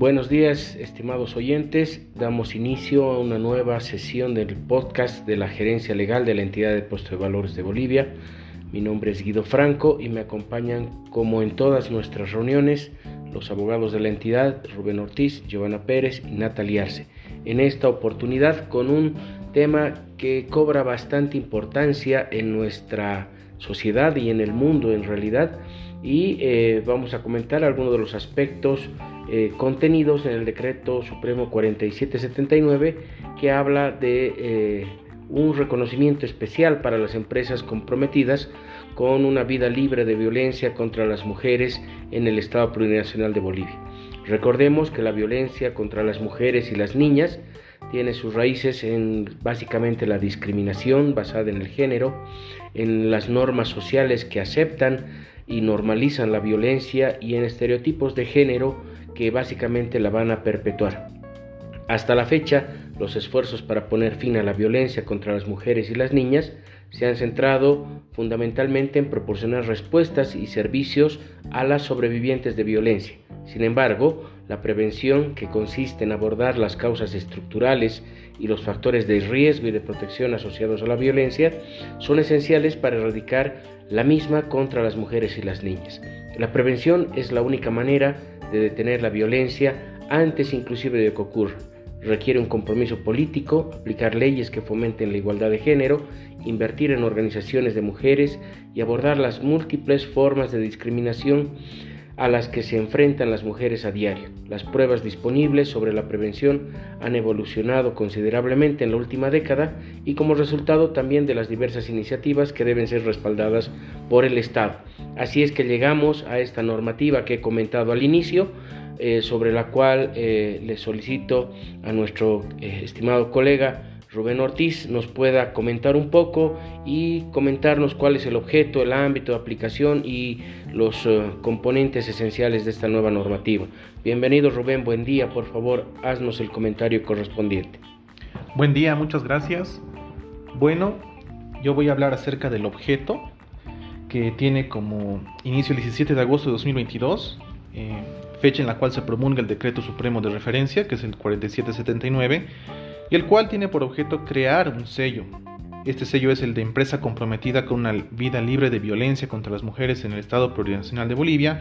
Buenos días, estimados oyentes. Damos inicio a una nueva sesión del podcast de la Gerencia Legal de la Entidad de Puesto de Valores de Bolivia. Mi nombre es Guido Franco y me acompañan, como en todas nuestras reuniones, los abogados de la entidad, Rubén Ortiz, Giovanna Pérez y Natalia Arce. En esta oportunidad con un tema que cobra bastante importancia en nuestra sociedad y en el mundo en realidad y eh, vamos a comentar algunos de los aspectos eh, contenidos en el decreto supremo 4779 que habla de eh, un reconocimiento especial para las empresas comprometidas con una vida libre de violencia contra las mujeres en el Estado Plurinacional de Bolivia. Recordemos que la violencia contra las mujeres y las niñas tiene sus raíces en básicamente la discriminación basada en el género, en las normas sociales que aceptan y normalizan la violencia y en estereotipos de género que básicamente la van a perpetuar. Hasta la fecha, los esfuerzos para poner fin a la violencia contra las mujeres y las niñas se han centrado fundamentalmente en proporcionar respuestas y servicios a las sobrevivientes de violencia. Sin embargo, la prevención, que consiste en abordar las causas estructurales y los factores de riesgo y de protección asociados a la violencia, son esenciales para erradicar la misma contra las mujeres y las niñas. La prevención es la única manera de detener la violencia antes inclusive de que ocurra. Requiere un compromiso político, aplicar leyes que fomenten la igualdad de género, invertir en organizaciones de mujeres y abordar las múltiples formas de discriminación a las que se enfrentan las mujeres a diario. Las pruebas disponibles sobre la prevención han evolucionado considerablemente en la última década y como resultado también de las diversas iniciativas que deben ser respaldadas por el Estado. Así es que llegamos a esta normativa que he comentado al inicio, eh, sobre la cual eh, le solicito a nuestro eh, estimado colega Rubén Ortiz nos pueda comentar un poco y comentarnos cuál es el objeto, el ámbito de aplicación y los eh, componentes esenciales de esta nueva normativa. Bienvenido Rubén, buen día, por favor, haznos el comentario correspondiente. Buen día, muchas gracias. Bueno, yo voy a hablar acerca del objeto que tiene como inicio el 17 de agosto de 2022, eh, fecha en la cual se promulga el decreto supremo de referencia, que es el 4779 y el cual tiene por objeto crear un sello. Este sello es el de empresa comprometida con una vida libre de violencia contra las mujeres en el Estado Plurinacional de Bolivia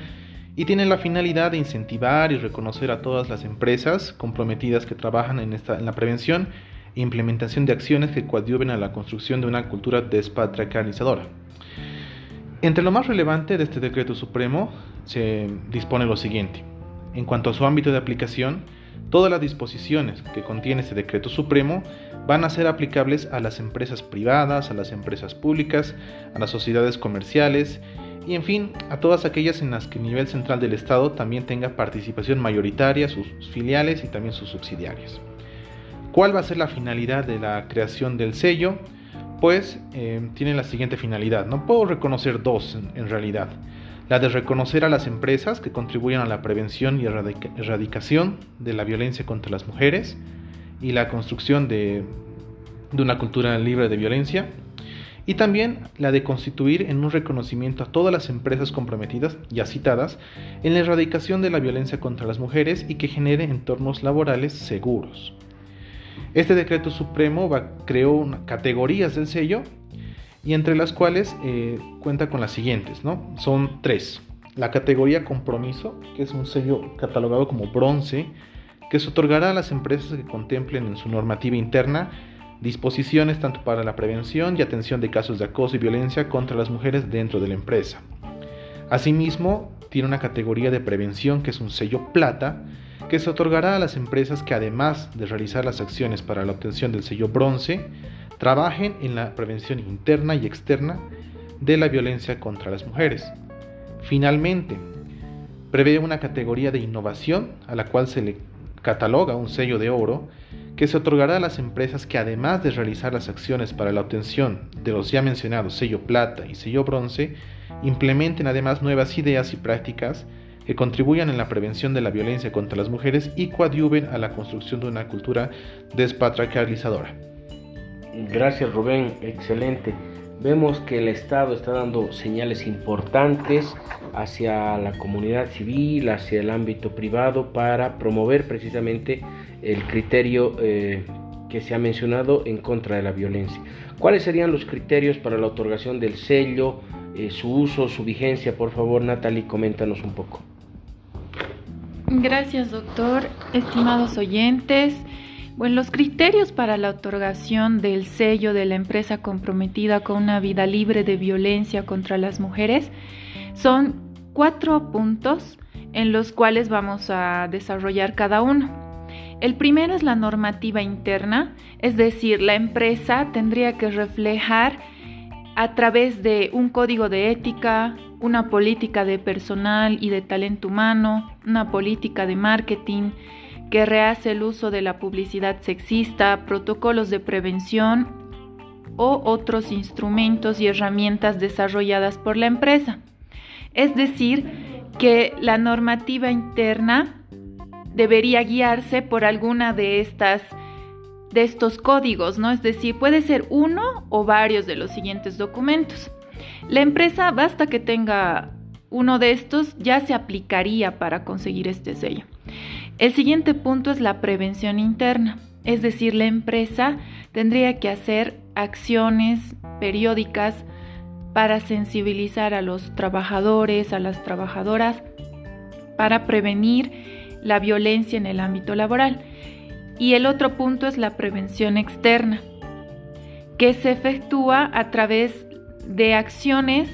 y tiene la finalidad de incentivar y reconocer a todas las empresas comprometidas que trabajan en, esta, en la prevención e implementación de acciones que coadyuven a la construcción de una cultura despatriarcalizadora. Entre lo más relevante de este decreto supremo se dispone lo siguiente. En cuanto a su ámbito de aplicación, Todas las disposiciones que contiene este decreto supremo van a ser aplicables a las empresas privadas, a las empresas públicas, a las sociedades comerciales y en fin a todas aquellas en las que el nivel central del Estado también tenga participación mayoritaria, sus filiales y también sus subsidiarias. ¿Cuál va a ser la finalidad de la creación del sello? Pues eh, tiene la siguiente finalidad. No puedo reconocer dos en realidad la de reconocer a las empresas que contribuyen a la prevención y erradicación de la violencia contra las mujeres y la construcción de, una cultura libre de violencia, y también la de constituir en un reconocimiento a todas las empresas comprometidas, ya citadas, en la erradicación de la violencia contra las mujeres y que genere entornos laborales seguros. Este decreto supremo creó categorías del sello y entre las cuales eh, cuenta con las siguientes, ¿no? Son tres. La categoría compromiso, que es un sello catalogado como bronce, que se otorgará a las empresas que contemplen en su normativa interna disposiciones tanto para la prevención y atención de casos de acoso y violencia contra las mujeres dentro de la empresa. Asimismo, tiene una categoría de prevención que es un sello plata, que se otorgará a las empresas que además de realizar las acciones para la obtención del sello bronce, trabajen en la prevención interna y externa de la violencia contra las mujeres. Finalmente, prevé una categoría de innovación a la cual se le cataloga un sello de oro que se otorgará a las empresas que además de realizar las acciones para la obtención de los ya mencionados sello plata y sello bronce, implementen además nuevas ideas y prácticas que contribuyan en la prevención de la violencia contra las mujeres y coadyuven a la construcción de una cultura despatriarcalizadora. Gracias Rubén, excelente. Vemos que el Estado está dando señales importantes hacia la comunidad civil, hacia el ámbito privado, para promover precisamente el criterio eh, que se ha mencionado en contra de la violencia. ¿Cuáles serían los criterios para la otorgación del sello, eh, su uso, su vigencia? Por favor, Natalie, coméntanos un poco. Gracias, doctor. Estimados oyentes, bueno, los criterios para la otorgación del sello de la empresa comprometida con una vida libre de violencia contra las mujeres son cuatro puntos en los cuales vamos a desarrollar cada uno. El primero es la normativa interna, es decir, la empresa tendría que reflejar a través de un código de ética, una política de personal y de talento humano, una política de marketing, que rehace el uso de la publicidad sexista, protocolos de prevención o otros instrumentos y herramientas desarrolladas por la empresa. Es decir, que la normativa interna debería guiarse por alguna de estas de estos códigos, ¿no? Es decir, puede ser uno o varios de los siguientes documentos. La empresa, basta que tenga uno de estos, ya se aplicaría para conseguir este sello. El siguiente punto es la prevención interna, es decir, la empresa tendría que hacer acciones periódicas para sensibilizar a los trabajadores, a las trabajadoras, para prevenir la violencia en el ámbito laboral. Y el otro punto es la prevención externa, que se efectúa a través de acciones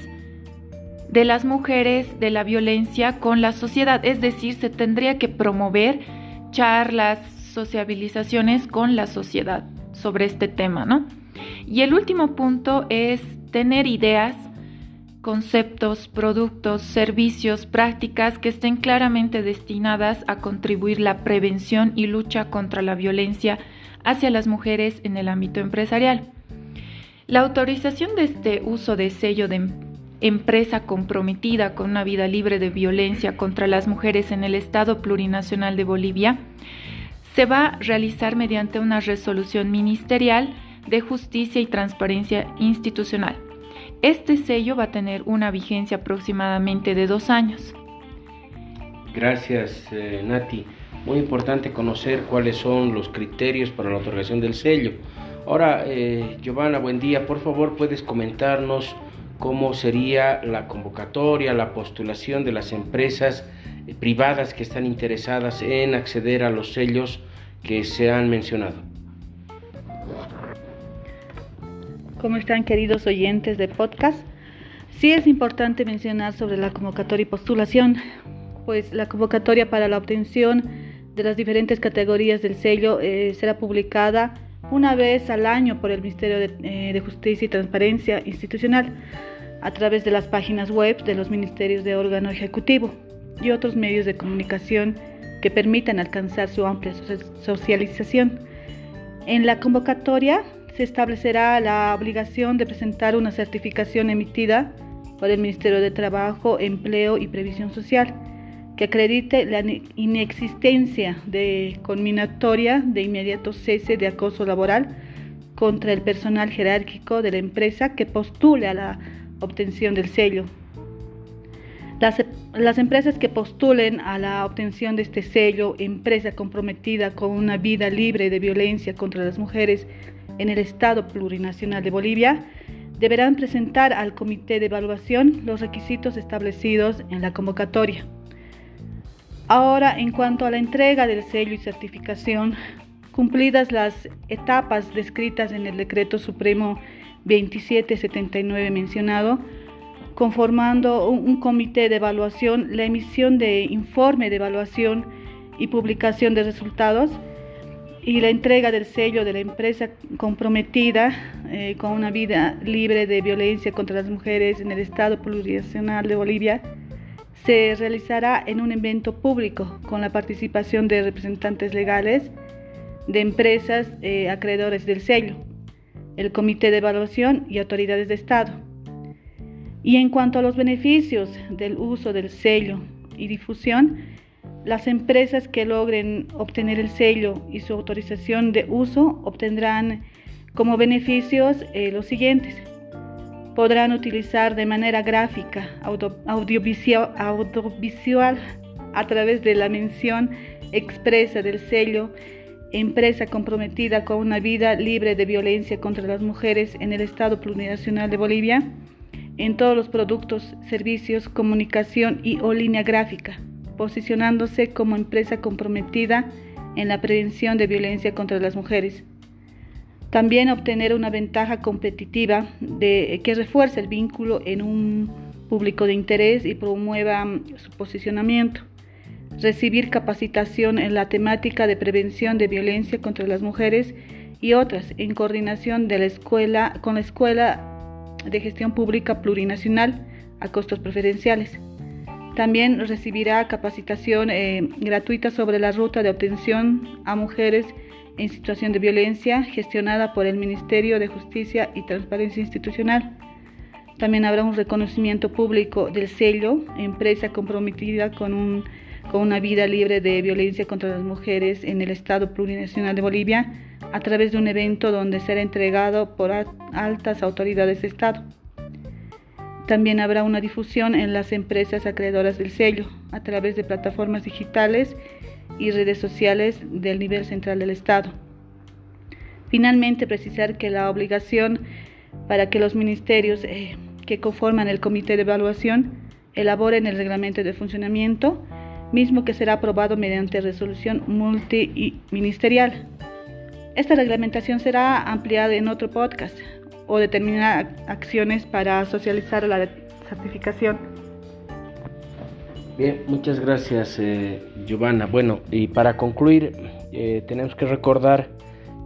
de las mujeres de la violencia con la sociedad, es decir, se tendría que promover charlas, sociabilizaciones con la sociedad sobre este tema, ¿no? Y el último punto es tener ideas, conceptos, productos, servicios, prácticas que estén claramente destinadas a contribuir la prevención y lucha contra la violencia hacia las mujeres en el ámbito empresarial. La autorización de este uso de sello de empresa comprometida con una vida libre de violencia contra las mujeres en el Estado Plurinacional de Bolivia, se va a realizar mediante una resolución ministerial de justicia y transparencia institucional. Este sello va a tener una vigencia aproximadamente de dos años. Gracias, eh, Nati. Muy importante conocer cuáles son los criterios para la otorgación del sello. Ahora, eh, Giovanna, buen día. Por favor, puedes comentarnos cómo sería la convocatoria, la postulación de las empresas eh, privadas que están interesadas en acceder a los sellos que se han mencionado. ¿Cómo están queridos oyentes de podcast? Sí es importante mencionar sobre la convocatoria y postulación, pues la convocatoria para la obtención de las diferentes categorías del sello eh, será publicada una vez al año por el Ministerio eh, de, Justicia y Transparencia Institucional a través de las páginas web de los ministerios de órgano ejecutivo y otros medios de comunicación que permitan alcanzar su amplia socialización. En la convocatoria se establecerá la obligación de presentar una certificación emitida por el Ministerio de Trabajo, Empleo y Previsión Social que acredite la inexistencia de conminatoria de inmediato cese de acoso laboral contra el personal jerárquico de la empresa que postule a la obtención del sello. Las, las, empresas que postulen a la obtención de este sello, empresa comprometida con una vida libre de violencia contra las mujeres en el Estado Plurinacional de Bolivia, deberán presentar al Comité de Evaluación los requisitos establecidos en la convocatoria. Ahora, en cuanto a la entrega del sello y certificación, cumplidas las etapas descritas en el Decreto Supremo 2779 mencionado, conformando un, comité de evaluación, la emisión de informe de evaluación y publicación de resultados y la entrega del sello de la empresa comprometida eh, con una vida libre de violencia contra las mujeres en el Estado Plurinacional de Bolivia se realizará en un evento público con la participación de representantes legales de empresas eh, acreedores del sello, el Comité de Evaluación y autoridades de Estado. Y en cuanto a los beneficios del uso del sello y difusión, las empresas que logren obtener el sello y su autorización de uso obtendrán como beneficios eh, los siguientes. Podrán utilizar de manera gráfica, audiovisual, a través de la mención expresa del sello empresa comprometida con una vida libre de violencia contra las mujeres en el Estado Plurinacional de Bolivia, en todos los productos, servicios, comunicación y o línea gráfica, posicionándose como empresa comprometida en la prevención de violencia contra las mujeres. También obtener una ventaja competitiva de, que refuerce el vínculo en un público de interés y promueva su posicionamiento recibir capacitación en la temática de prevención de violencia contra las mujeres y otras en coordinación de la escuela, con la Escuela de Gestión Pública Plurinacional a costos preferenciales. También recibirá capacitación eh, gratuita sobre la ruta de obtención a mujeres en situación de violencia gestionada por el Ministerio de Justicia y Transparencia Institucional. También habrá un reconocimiento público del sello, empresa comprometida con un con una vida libre de violencia contra las mujeres en el Estado Plurinacional de Bolivia a través de un evento donde será entregado por altas autoridades de Estado. También habrá una difusión en las empresas acreedoras del sello a través de plataformas digitales y redes sociales del nivel central del Estado. Finalmente, precisar que la obligación para que los ministerios eh, que conforman el comité de evaluación elaboren el reglamento de funcionamiento mismo que será aprobado mediante resolución multiministerial. Esta reglamentación será ampliada en otro podcast o determinar acciones para socializar la certificación. Bien, muchas gracias eh, Giovanna. Bueno, y para concluir, eh, tenemos que recordar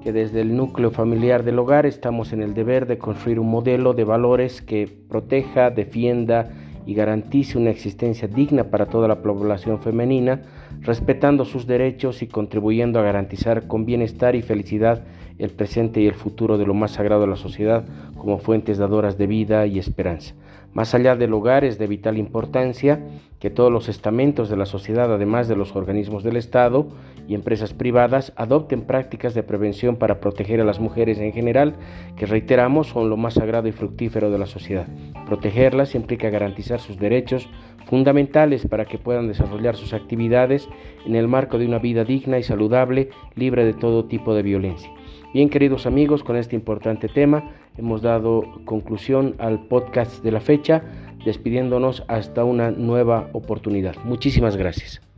que desde el núcleo familiar del hogar estamos en el deber de construir un modelo de valores que proteja, defienda, y garantice una existencia digna para toda la población femenina, respetando sus derechos y contribuyendo a garantizar con bienestar y felicidad el presente y el futuro de lo más sagrado de la sociedad como fuentes dadoras de vida y esperanza. Más allá del hogar es de vital importancia que todos los estamentos de la sociedad, además de los organismos del Estado y empresas privadas, adopten prácticas de prevención para proteger a las mujeres en general, que reiteramos son lo más sagrado y fructífero de la sociedad. Protegerlas implica garantizar sus derechos fundamentales para que puedan desarrollar sus actividades en el marco de una vida digna y saludable, libre de todo tipo de violencia. Bien, queridos amigos, con este importante tema hemos dado conclusión al podcast de la fecha, despidiéndonos hasta una nueva oportunidad. Muchísimas gracias.